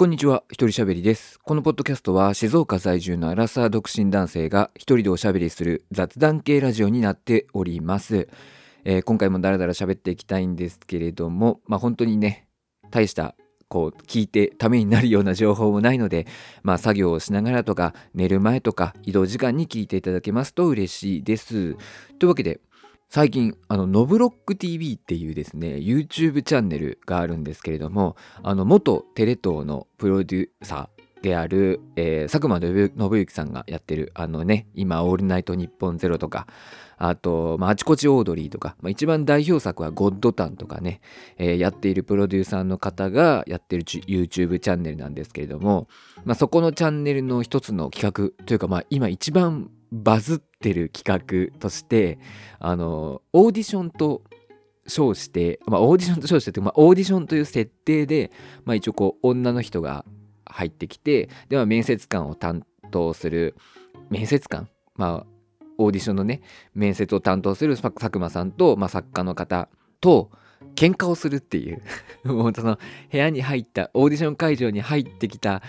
こんにちは、一人喋りです。このポッドキャストは静岡在住のアラサー独身男性が一人でおしゃべりする雑談系ラジオになっております。えー、今回もダラダラ喋っていきたいんですけれども、まあ本当にね、大したこう聞いてためになるような情報もないので、まあ作業をしながらとか寝る前とか移動時間に聞いていただけますと嬉しいです。というわけで最近、あの、ノブロック TV っていうですね、YouTube チャンネルがあるんですけれども、あの、元テレ東のプロデューサーである、えー、佐久間信之さんがやってる、あのね、今、オールナイトニッポンゼロとか、あと、まあ、あちこちオードリーとか、まあ、一番代表作はゴッドタンとかね、えー、やっているプロデューサーの方がやってる YouTube チャンネルなんですけれども、まあ、そこのチャンネルの一つの企画というか、まあ、今一番バズってる企画としてあのオーディションと称して、まあ、オーディションと称しててまあ、オーディションという設定で、まあ、一応こう女の人が入ってきてでは面接官を担当する面接官？まあオーディションのね面接を担当する佐久間さんと、まあ、作家の方と喧嘩をするっていう。もうその部屋に入ったオーディション会場に入ってきた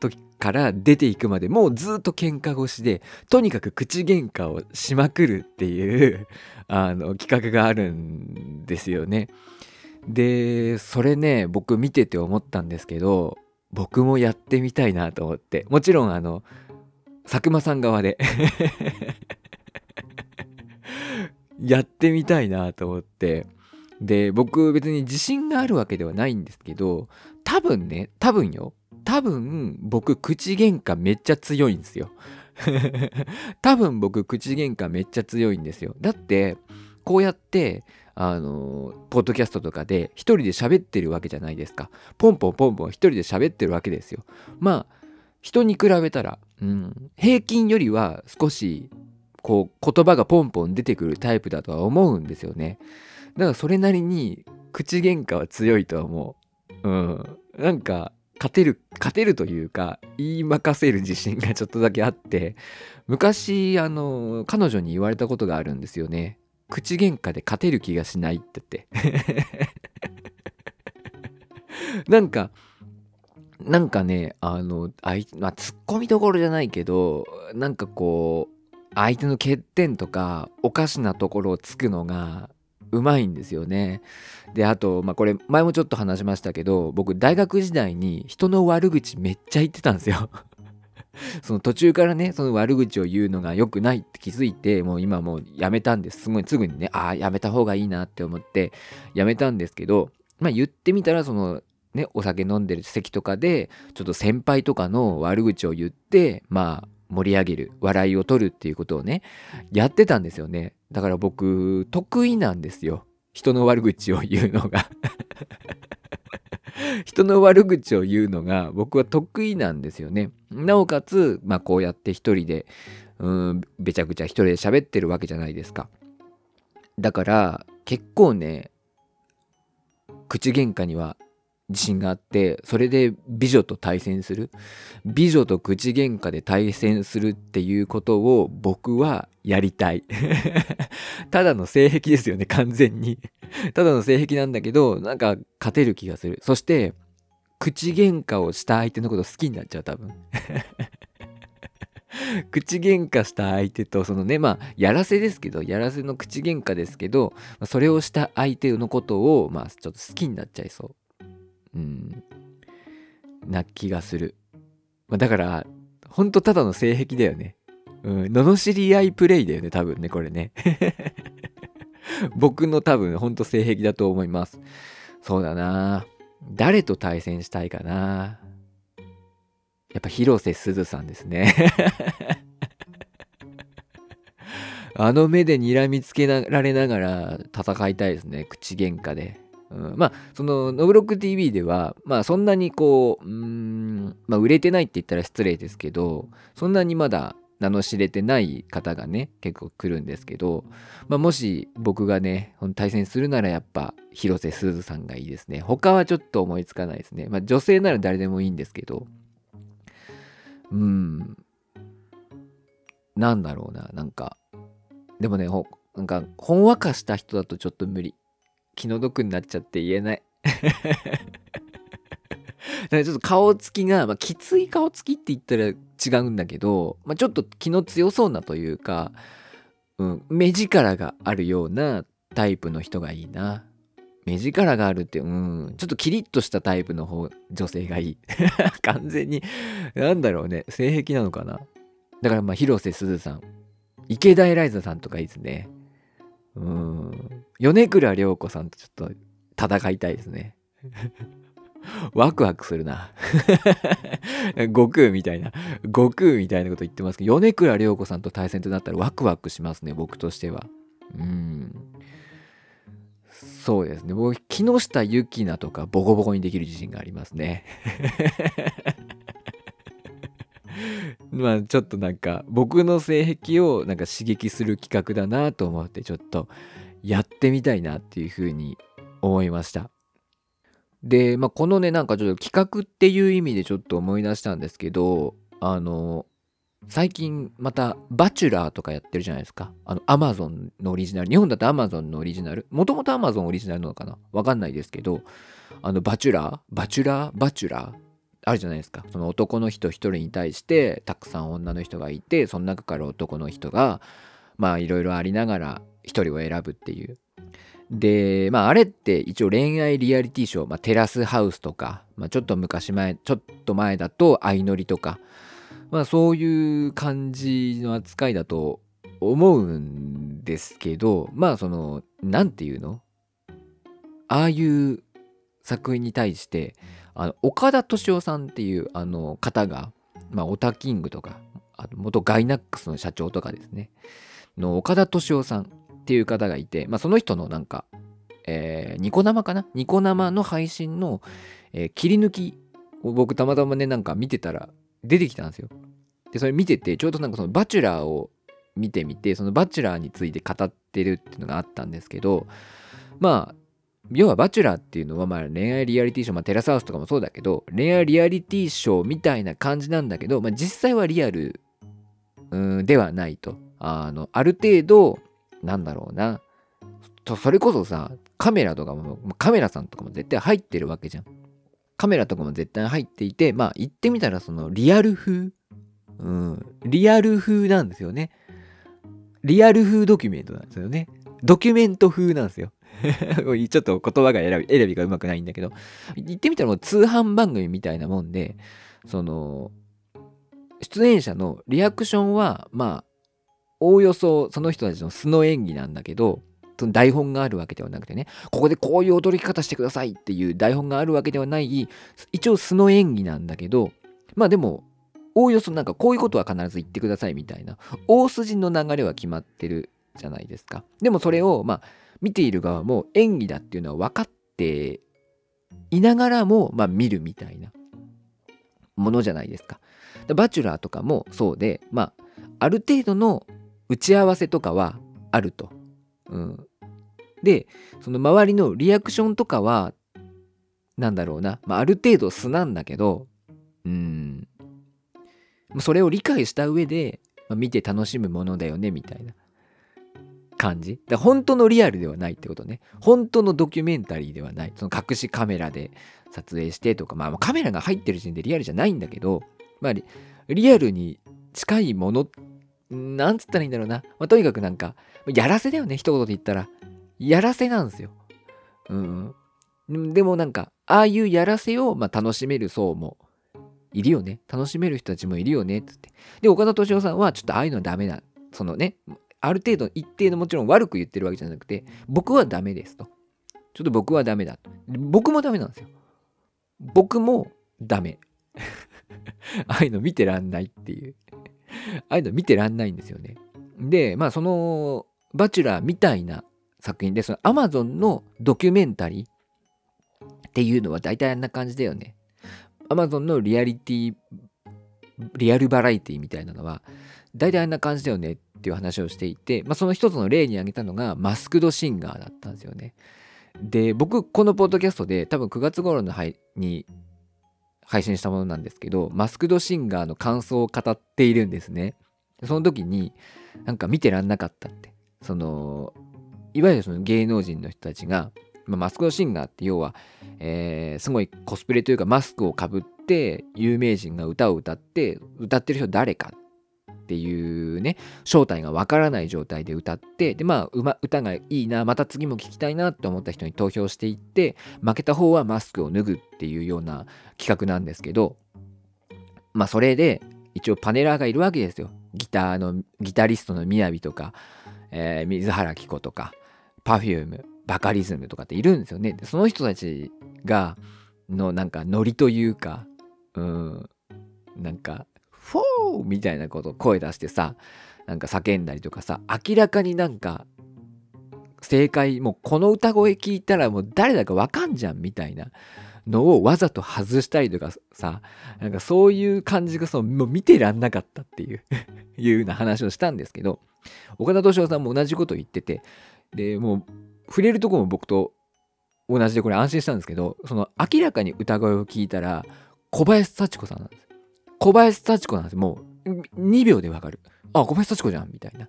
時から出ていくまでもうずっと喧嘩越しでとにかく口喧嘩をしまくるっていう あの企画があるんですよね。でそれね僕見てて思ったんですけど僕もやってみたいなと思って。もちろんあの佐久間さん側で。やってみたいなと思って。で僕別に自信があるわけではないんですけど多分ね多分よ。多分僕口喧嘩めっちゃ強いんですよ。多分僕口喧嘩めっちゃ強いんですよ。だってこうやってあのポッドキャストとかで一人で喋ってるわけじゃないですか。ポンポンポンポン一人で喋ってるわけですよ。まあ人に比べたら、うん、平均よりは少しこう言葉がポンポン出てくるタイプだとは思うんですよね。だからそれなりに口喧嘩は強いとは思う。うん。なんか勝てる勝てるというか言いまかせる自信がちょっとだけあって昔あの彼女に言われたことがあるんですよね。口喧嘩で勝てる気がしないって言って。なんかなんかねあのあい、まあ、ツッコミどころじゃないけどなんかこう相手の欠点とかおかしなところをつくのがうまいんですよね。であと、まあ、これ前もちょっと話しましたけど僕大学時代に人の悪口めっちゃ言ってたんですよ。その途中からねその悪口を言うのが良くないって気づいてもう今もうやめたんですすごいすぐにねああやめた方がいいなって思ってやめたんですけどまあ言ってみたらそのねお酒飲んでる席とかでちょっと先輩とかの悪口を言ってまあ盛り上げる笑いを取るっていうことをねやってたんですよね。だから僕得意なんですよ。人の悪口を言うのが。人の悪口を言うのが僕は得意なんですよね。なおかつまあこうやって一人でうんべちゃくちゃ一人で喋ってるわけじゃないですか。だから結構ね口喧嘩には自信があってそれで美女と対戦する。美女と口喧嘩で対戦するっていうことを僕はやりたい。ただの性癖ですよね完全に。ただの性癖なんだけどなんか勝てる気がする。そして口喧嘩をした相手のこと好きになっちゃう多分。口喧嘩した相手とそのねまあやらせですけどやらせの口喧嘩ですけどそれをした相手のことをまあちょっと好きになっちゃいそう。うん、な気がする。まあ、だから、ほんとただの性癖だよね。うん、罵り合いプレイだよね、多分ね、これね。僕の多分、ほんと性癖だと思います。そうだな誰と対戦したいかなやっぱ広瀬すずさんですね あの目で睨みつけられながら戦いたいですね。口喧嘩で。うん、まあそのノブロック TV ではまあそんなにこううんまあ売れてないって言ったら失礼ですけどそんなにまだ名の知れてない方がね結構来るんですけど、まあ、もし僕がね対戦するならやっぱ広瀬すずさんがいいですね。他はちょっと思いつかないですね。まあ女性なら誰でもいいんですけど。うん。なんだろうななんか。でもねなんかほんわかした人だとちょっと無理。気の毒になっちゃって言えない からちょっと顔つきが、まあ、きつい顔つきって言ったら違うんだけど、まあ、ちょっと気の強そうなというか、うん、目力があるようなタイプの人がいいな。目力があるって、うん、ちょっとキリッとしたタイプの方、女性がいい。完全に、なんだろうね、性癖なのかな。だからまあ、広瀬すずさん、池田エライザさんとかいいですね。うん、米倉涼子さんとちょっと戦いたいですね。ワクワクするな。悟空みたいな、悟空みたいなこと言ってますけど、米倉涼子さんと対戦となったらワクワクしますね、僕としては。うん。そうですね。僕、木下ゆきなとかボコボコにできる自信がありますね。まあちょっとなんか僕の性癖をなんか刺激する企画だなと思ってちょっとやってみたいなっていうふうに思いました。で、まあ、このねなんかちょっと企画っていう意味でちょっと思い出したんですけどあの最近またバチェラーとかやってるじゃないですか。あの、アマゾンのオリジナル。日本だとアマゾンのオリジナル。もともとアマゾンオリジナルなのかな？わかんないですけど、あの、バチェラー？バチェラー？バチェラー？あるじゃないですか。その男の人一人に対してたくさん女の人がいて、その中から男の人が、まあいろいろありながら一人を選ぶっていう。で、まああれって一応恋愛リアリティショー、まあテラスハウスとか、まあちょっと昔前、ちょっと前だと相乗りとか、まあそういう感じの扱いだと思うんですけどまあその何て言うの？ああいう作品に対してあの岡田斗司夫さんっていうあの方が、まあ、オタキングとかあの元ガイナックスの社長とかですねの岡田斗司夫さんっていう方がいて、まあ、その人のなんか、えー、ニコ生かな？ニコ生の配信の、えー、切り抜きを僕たまたまねなんか見てたら出てきたんですよ。で、それ見てて、ちょうどなんかそのバチェラーを見てみて、そのバチェラーについて語ってるっていうのがあったんですけど、まあ、要はバチェラーっていうのはまあ恋愛リアリティショー、まあ、テラスハウスとかもそうだけど、恋愛リアリティショーみたいな感じなんだけど、まあ、実際はリアルではないと。あの、ある程度、なんだろうな。それこそさ、カメラとかも、カメラさんとかも絶対入ってるわけじゃん。カメラとかも絶対入っていて、まあ言ってみたらそのリアル風、うん、リアル風なんですよね。リアル風ドキュメントなんですよね。ドキュメント風なんですよ。ちょっと言葉が選び選びがうまくないんだけど、言ってみたらもう通販番組みたいなもんで、その、出演者のリアクションは、まあ、おおよそその人たちの素の演技なんだけど、その台本があるわけではなくてね、ここでこういう驚き方してくださいっていう台本があるわけではない、一応素の演技なんだけど、まあでも、おおよそなんかこういうことは必ず言ってくださいみたいな、大筋の流れは決まってるじゃないですか。でもそれを、まあ、見ている側も演技だっていうのは分かっていながらも、まあ見るみたいな。ものじゃないですか。バチェラーとかもそうで、まあ、ある程度の打ち合わせとかはあると。うん、でその周りのリアクションとかはなんだろうな、まあ、ある程度素なんだけどうん。それを理解した上で、まあ、見て楽しむものだよねみたいな。感じだ本当のリアルではないってことね本当のドキュメンタリーではないその隠しカメラで撮影してとかまあカメラが入ってる時点でリアルじゃないんだけどまあリアルに近いものなんつったらいいんだろうな、まあ、とにかくなんかやらせだよね、一言で言ったら。やらせなんですよ。うん。でもなんか、ああいうやらせを、ま、楽しめる層もいるよね。楽しめる人たちもいるよね。ってって。で、岡田敏夫さんは、ちょっとああいうのはダメだ。そのね、ある程度、一定のもちろん悪く言ってるわけじゃなくて、僕はダメですと。ちょっと僕はダメだと。僕もダメなんですよ。僕もダメ。ああいうの見てらんないっていう。ああいうの見てらんないんですよね。で、まあそのバチェラーみたいな作品で、その Amazon のドキュメンタリーっていうのは大体あんな感じだよね。Amazon のリアリティ、リアルバラエティみたいなのは大体あんな感じだよねっていう話をしていて、まあ、その一つの例に挙げたのがマスクドシンガーだったんですよね。で、僕、このポッドキャストで多分9月頃の配に配信したものなんですけど、マスクドシンガーの感想を語っているんですね。その時に、なんか見てらんなかったって。そのいわゆるその芸能人の人たちがまあ、マスクドシンガーって要は、えー、すごいコスプレというかマスクをかぶって有名人が歌を歌って歌ってる人誰かっていうね正体がわからない状態で歌ってでまあ歌がいいなまた次も聴きたいなって思った人に投票していって負けた方はマスクを脱ぐっていうような企画なんですけどまあそれで一応パネラーがいるわけですよギターのギタリストのみやびとか、えー、水原希子とか Perfume バカリズムとかっているんですよね。その人たちがのなんかノリというかうんなんかフォーみたいなこと声出してさなんか叫んだりとかさ明らかになんか正解もうこの歌声聞いたらもう誰だかわかんじゃんみたいなのをわざと外したりとかさなんかそういう感じがそうもう見てらんなかったっていう いうような話をしたんですけど岡田敏夫さんも同じこと言っててでもう触れるとこも僕と同じでこれ安心したんですけどその明らかに歌声を聞いたら小林幸子さんなんです小林幸子なんですもう2秒でわかる。あ小林幸子じゃんみたいな。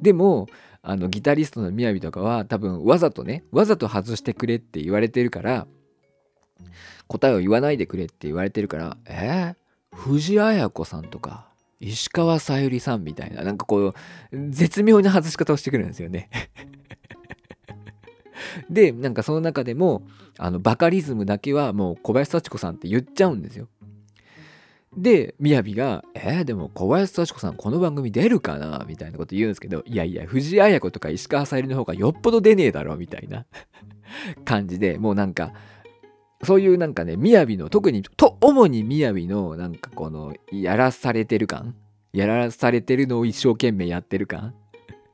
でもあのギタリストのみやびとかは多分わざとねわざと外してくれって言われてるから答えを言わないでくれって言われてるからえー、藤あや子さんとか石川さゆりさんみたいな。なんかこう絶妙な外し方をしてくるんですよね。でなんかその中でもあのバカリズムだけはもう小林幸子さんって言っちゃうんですよで、みやびが、えー、でも小林幸子さんこの番組出るかな？みたいなこと言うんですけど、いやいや、藤あや子とか石川さゆりの方がよっぽど出ねえだろみたいな。感じで、もうなんか、そういうなんかね、みやびの、特に、と、主にみやびの、なんかこの、やらされてる感？やらされてるのを一生懸命やってる感？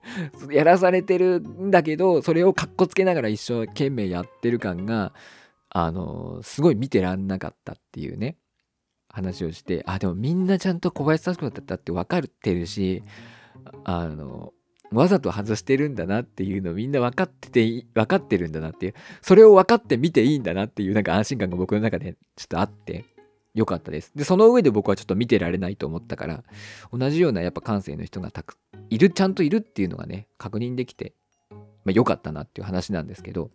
やらされてるんだけどそれをかっこつけながら一生懸命やってる感があのすごい見てらんなかったっていうね。話をしてあでもみんなちゃんと小林幸子だったって分かってるしあのわざと外してるんだなっていうのをみんな分かってて分かってるんだなっていうそれを分かって見ていいんだなっていうなんか安心感が僕の中でちょっとあってよかったです。で、その上で僕はちょっと見てられないと思ったから、同じようなやっぱ感性の人がたく、いる、ちゃんといるっていうのがね、確認できて、まあ良かったなっていう話なんですけど、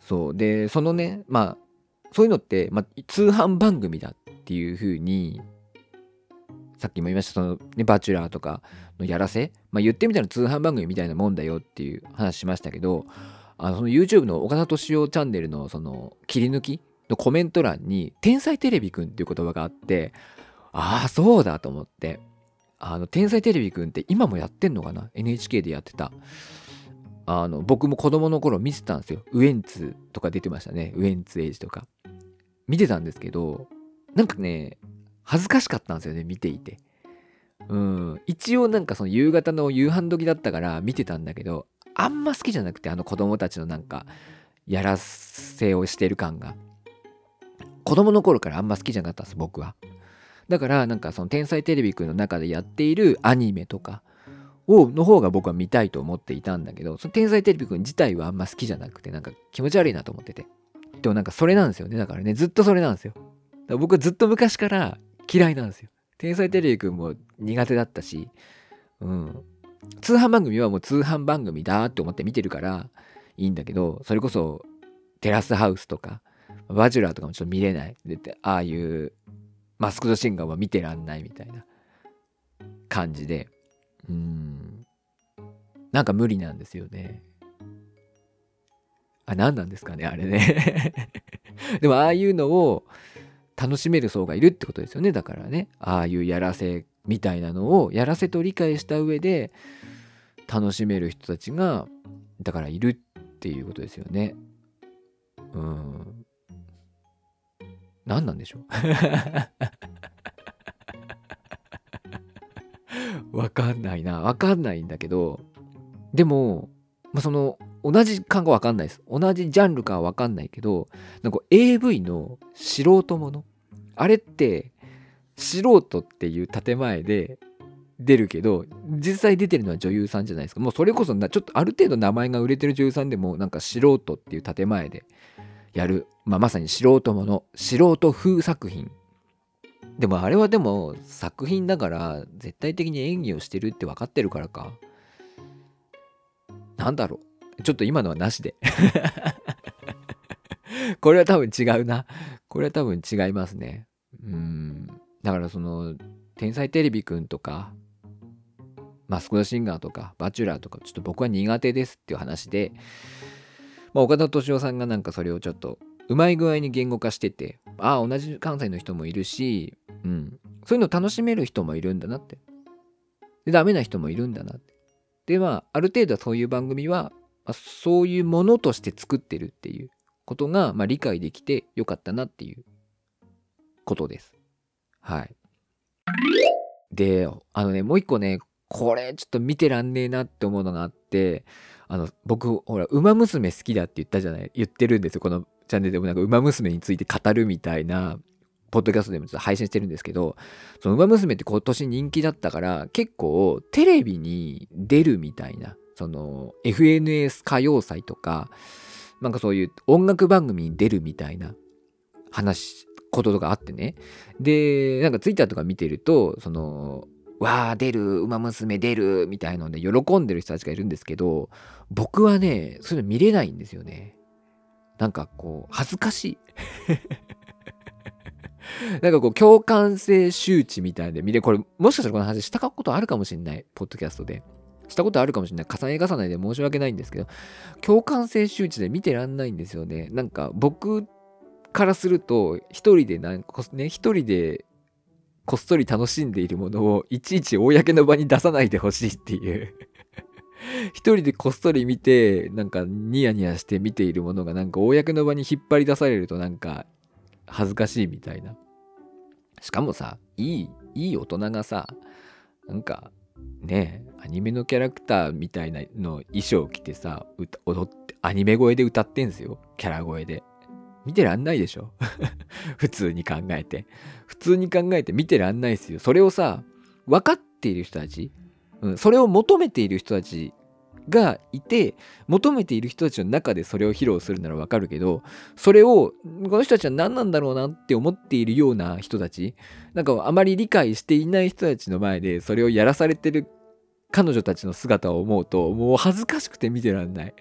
そう。で、そのね、まあ、そういうのって、まあ、通販番組だっていうふうに、さっきも言いました、その、ね、バチェラーとかのやらせ、まあ、言ってみたら通販番組みたいなもんだよっていう話しましたけど、あのその YouTube の岡田斗司夫チャンネルのその切り抜きのコメント欄に「天才テレビくん」っていう言葉があってああそうだと思ってあの天才テレビくんって今もやってんのかな？NHK でやってた。あの僕も子供の頃見てたんですよ。ウエンツとか出てましたね。ウエンツ瑛士とか。見てたんですけどなんかね恥ずかしかったんですよね見ていて。うん。一応なんかその夕方の夕飯時だったから見てたんだけどあんま好きじゃなくてあの子供たちのなんかやらせをしてる感が。子供の頃からあんま好きじゃなかったんです僕は。だからなんかその天才テレビくんの中でやっているアニメとかをの方が僕は見たいと思っていたんだけどその天才テレビくん自体はあんま好きじゃなくてなんか気持ち悪いなと思ってて。でもなんかそれなんですよね。だからねずっとそれなんですよ。だから僕はずっと昔から嫌いなんですよ。天才テレビくんも苦手だったし。うん。通販番組はもう通販番組だって思って見てるからいいんだけどそれこそテラスハウスとかバチェラーとかもちょっと見れない。で、ああいうマスクドシンガーは見てらんないみたいな感じで、うん、なんか無理なんですよね。あ、何なんですかね、あれねでも、ああいうのを楽しめる層がいるってことですよね。だからね、ああいうやらせみたいなのを、やらせと理解した上で楽しめる人たちが、だからいるっていうことですよね。うん。何なんでしょう わかんないな。わかんないんだけど、でも、まあ、その、同じ感がわかんないです。同じジャンルかわかんないけど、なんか AV の素人もの。あれって、素人っていう建前で出るけど、実際出てるのは女優さんじゃないですか。もうそれこそな、ちょっとある程度名前が売れてる女優さんでも、なんか素人っていう建前でやる、まあ、まさに素人もの素人風作品でもあれはでも作品だから絶対的に演技をしてるって分かってるからかなんだろうちょっと今のはなしで。これは多分違うな。これは多分違いますね。うん。だからその天才テレビくんとかマスクドシンガーとかバチェラーとかちょっと僕は苦手ですっていう話で、まあ、岡田斗司夫さんがなんかそれをちょっとうまい具合に言語化しててああ同じ関西の人もいるし、うん、そういうの楽しめる人もいるんだなって。でダメな人もいるんだなって。でまあある程度はそういう番組は、まあ、そういうものとして作ってるっていうことが、まあ、理解できてよかったなっていうことです。はい。であのねもう一個ねこれちょっと見てらんねえなって思うのがあってあの僕ほら「ウマ娘」好きだって言ったじゃない言ってるんですよこのチャンネルでも。なんか「ウマ娘」について語るみたいなポッドキャストでもちょっと配信してるんですけどその「ウマ娘」って今年人気だったから結構テレビに出るみたいなその FNS 歌謡祭とかなんかそういう音楽番組に出るみたいな話こととかあってねでなんかツイッターとか見てるとそのわあ出る、ウマ娘出る、みたいので喜んでる人たちがいるんですけど、僕はね、そういうの見れないんですよね。なんかこう、恥ずかしい。なんかこう、共感性周知みたいで見れ、これ、もしかしたらこの話したことあるかもしれない、ポッドキャストで。したことあるかもしれない。重ね重ねで申し訳ないんですけど、共感性周知で見てらんないんですよね。なんか僕からすると、一人でなんかね、一人でこっそり楽しんでいるものをいちいち公の場に出さないでほしいっていう一人でこっそり見てなんかニヤニヤして見ているものがなんか公の場に引っ張り出されるとなんか恥ずかしいみたいなしかもさいいいい大人がさなんかねアニメのキャラクターみたいなの衣装着てさ踊ってアニメ声で歌ってんすよキャラ声で見てらんないでしょ？普通に考えて。普通に考えて見てらんないですよ。それをさ、分かっている人たち、うん、それを求めている人たちがいて、求めている人たちの中でそれを披露するならわかるけど、それを、この人たちは何なんだろうなって思っているような人たち、なんかあまり理解していない人たちの前でそれをやらされてる彼女たちの姿を思うと、もう恥ずかしくて見てらんない。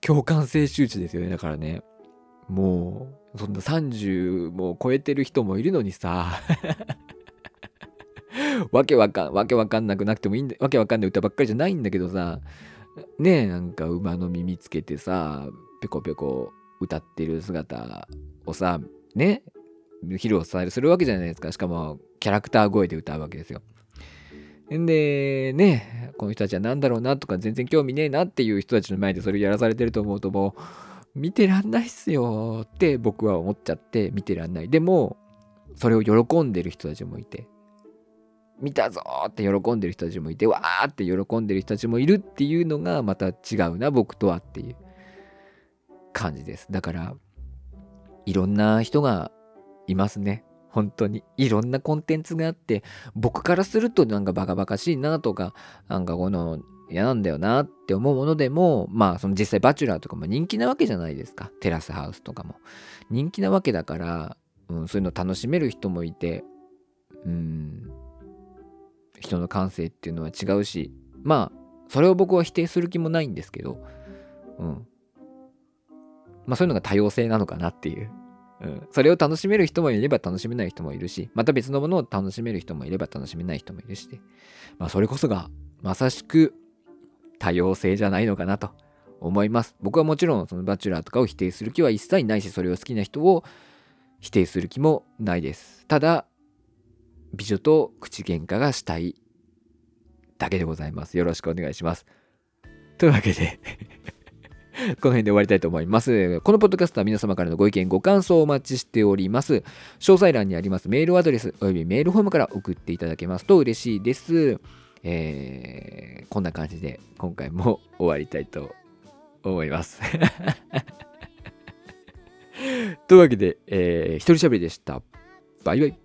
共感性周知ですよね。だからね。もうそんな30も超えてる人もいるのにさ わけわかんわけわかんなくなくてもいいんだわけわかんない歌ばっかりじゃないんだけどさねえなんか馬の耳つけてさペコペコ歌ってる姿をさね披露されするわけじゃないですかしかもキャラクター声で歌うわけですよんでねこの人たちは何だろうなとか全然興味ねえなっていう人たちの前でそれをやらされてると思うともう見てらんないっすよって僕は思っちゃって見てらんない。でも、それを喜んでる人たちもいて、見たぞって喜んでる人たちもいて、わーって喜んでる人たちもいるっていうのがまた違うな、僕とはっていう感じです。だから、いろんな人がいますね。本当に。いろんなコンテンツがあって、僕からするとなんかバカバカしいなとか、なんかこの嫌なんだよなって思うものでもまあその実際バチェラーとかも人気なわけじゃないですか。テラスハウスとかも。人気なわけだから、うん、そういうの楽しめる人もいてうん。人の感性っていうのは違うしまあそれを僕は否定する気もないんですけどうん。まあそういうのが多様性なのかなっていう。うん、それを楽しめる人もいれば楽しめない人もいるしまた別のものを楽しめる人もいれば楽しめない人もいるしまあそれこそがまさしく多様性じゃないのかなと思います。僕はもちろんそのバチェラーとかを否定する気は一切ないし、それを好きな人を否定する気もないです。ただ、美女と口喧嘩がしたいだけでございます。よろしくお願いします。というわけで この辺で終わりたいと思います。このポッドキャストは皆様からのご意見、ご感想をお待ちしております。詳細欄にありますメールアドレスおよびメールフォームから送っていただけますと嬉しいです。えー、こんな感じで今回も終わりたいと思います。というわけで、えー、一人喋りでした。バイバイ。